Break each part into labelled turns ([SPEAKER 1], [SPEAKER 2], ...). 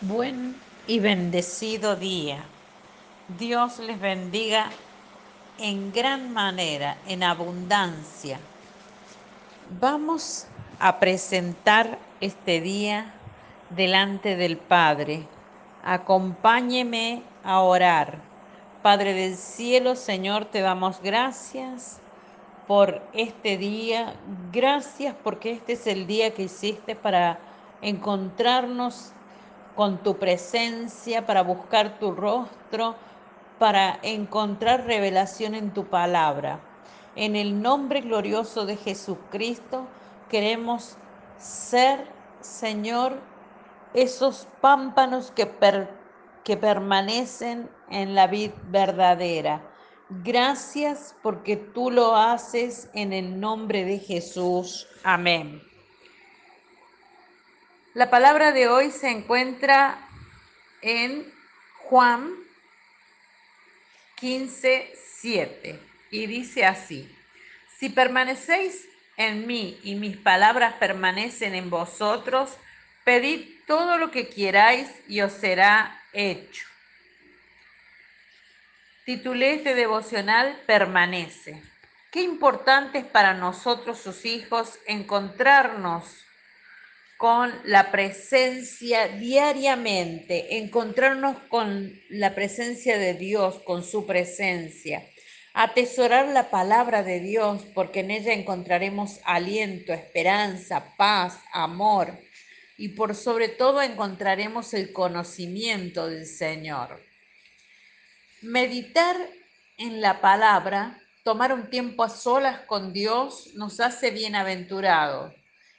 [SPEAKER 1] Buen y bendecido día. Dios les bendiga en gran manera, en abundancia. Vamos a presentar este día delante del Padre. Acompáñeme a orar. Padre del cielo, Señor, te damos gracias por este día. Gracias porque este es el día que hiciste para encontrarnos con tu presencia, para buscar tu rostro, para encontrar revelación en tu palabra. En el nombre glorioso de Jesucristo queremos ser, Señor, esos pámpanos que, que permanecen en la vida verdadera. Gracias porque tú lo haces en el nombre de Jesús. Amén. La palabra de hoy se encuentra en Juan 15, 7 y dice así, si permanecéis en mí y mis palabras permanecen en vosotros, pedid todo lo que queráis y os será hecho. Titulé este devocional Permanece. Qué importante es para nosotros, sus hijos, encontrarnos con la presencia diariamente, encontrarnos con la presencia de Dios, con su presencia, atesorar la palabra de Dios, porque en ella encontraremos aliento, esperanza, paz, amor y por sobre todo encontraremos el conocimiento del Señor. Meditar en la palabra, tomar un tiempo a solas con Dios, nos hace bienaventurados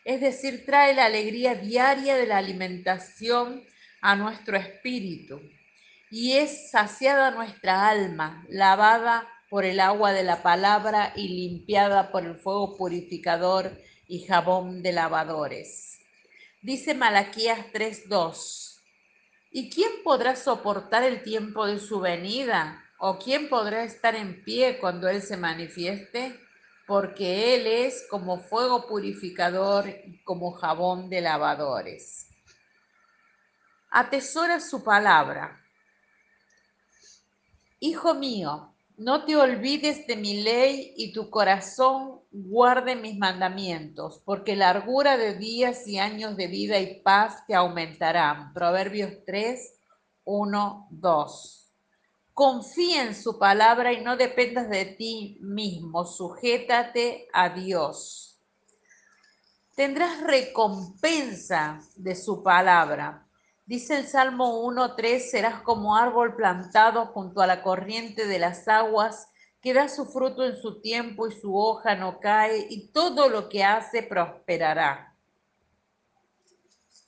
[SPEAKER 1] es decir, trae la alegría diaria de la alimentación a nuestro espíritu y es saciada nuestra alma, lavada por el agua de la palabra y limpiada por el fuego purificador y jabón de lavadores. Dice Malaquías 3:2, ¿y quién podrá soportar el tiempo de su venida? ¿O quién podrá estar en pie cuando Él se manifieste? Porque Él es como fuego purificador y como jabón de lavadores. Atesora su palabra. Hijo mío, no te olvides de mi ley y tu corazón guarde mis mandamientos, porque largura de días y años de vida y paz te aumentarán. Proverbios 3, 1, 2. Confía en su palabra y no dependas de ti mismo, sujétate a Dios. Tendrás recompensa de su palabra. Dice el Salmo 1.3, serás como árbol plantado junto a la corriente de las aguas, que da su fruto en su tiempo y su hoja no cae, y todo lo que hace prosperará.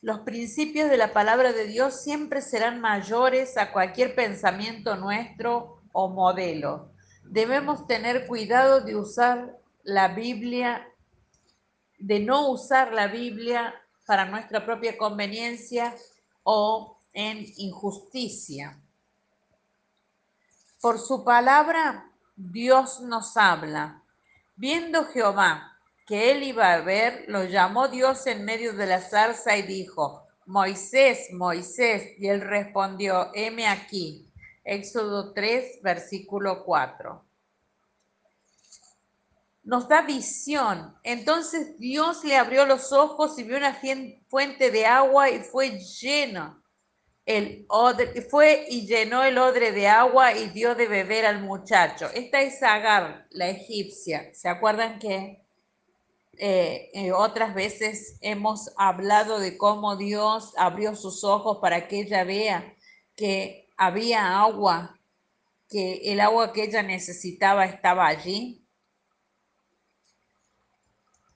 [SPEAKER 1] Los principios de la palabra de Dios siempre serán mayores a cualquier pensamiento nuestro o modelo. Debemos tener cuidado de usar la Biblia, de no usar la Biblia para nuestra propia conveniencia o en injusticia. Por su palabra, Dios nos habla. Viendo Jehová que él iba a ver, lo llamó Dios en medio de la zarza y dijo, Moisés, Moisés, y él respondió, heme aquí. Éxodo 3, versículo 4. Nos da visión. Entonces Dios le abrió los ojos y vio una fuente de agua y fue lleno. El odre, fue y llenó el odre de agua y dio de beber al muchacho. Esta es Agar, la egipcia. ¿Se acuerdan que eh, eh, otras veces hemos hablado de cómo Dios abrió sus ojos para que ella vea que había agua, que el agua que ella necesitaba estaba allí.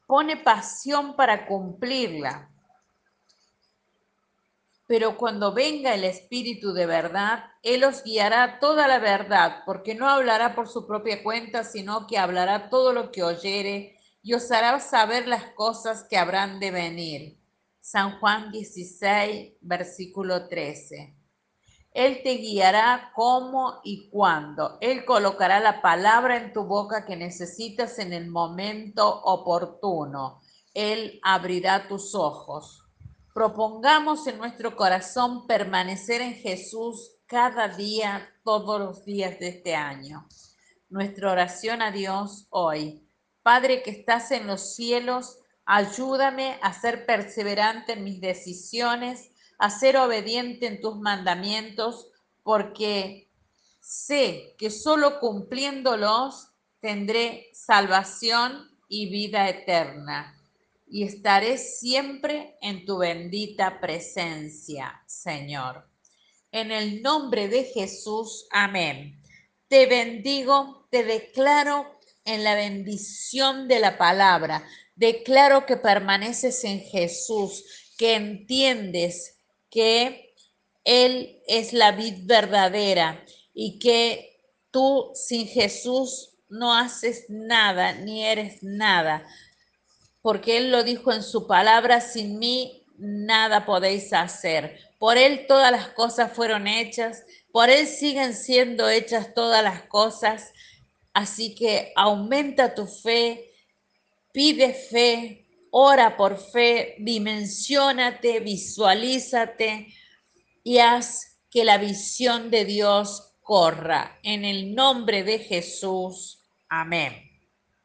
[SPEAKER 1] Pone pasión para cumplirla. Pero cuando venga el Espíritu de verdad, Él os guiará toda la verdad, porque no hablará por su propia cuenta, sino que hablará todo lo que oyere y os hará saber las cosas que habrán de venir. San Juan 16, versículo 13. Él te guiará cómo y cuándo. Él colocará la palabra en tu boca que necesitas en el momento oportuno. Él abrirá tus ojos. Propongamos en nuestro corazón permanecer en Jesús cada día, todos los días de este año. Nuestra oración a Dios hoy. Padre que estás en los cielos, ayúdame a ser perseverante en mis decisiones, a ser obediente en tus mandamientos, porque sé que solo cumpliéndolos tendré salvación y vida eterna y estaré siempre en tu bendita presencia, Señor. En el nombre de Jesús, amén. Te bendigo, te declaro en la bendición de la palabra. Declaro que permaneces en Jesús, que entiendes que Él es la vid verdadera y que tú sin Jesús no haces nada ni eres nada porque Él lo dijo en su palabra, sin mí nada podéis hacer. Por Él todas las cosas fueron hechas, por Él siguen siendo hechas todas las cosas. Así que aumenta tu fe, pide fe, ora por fe, dimensionate, visualízate y haz que la visión de Dios corra. En el nombre de Jesús. Amén.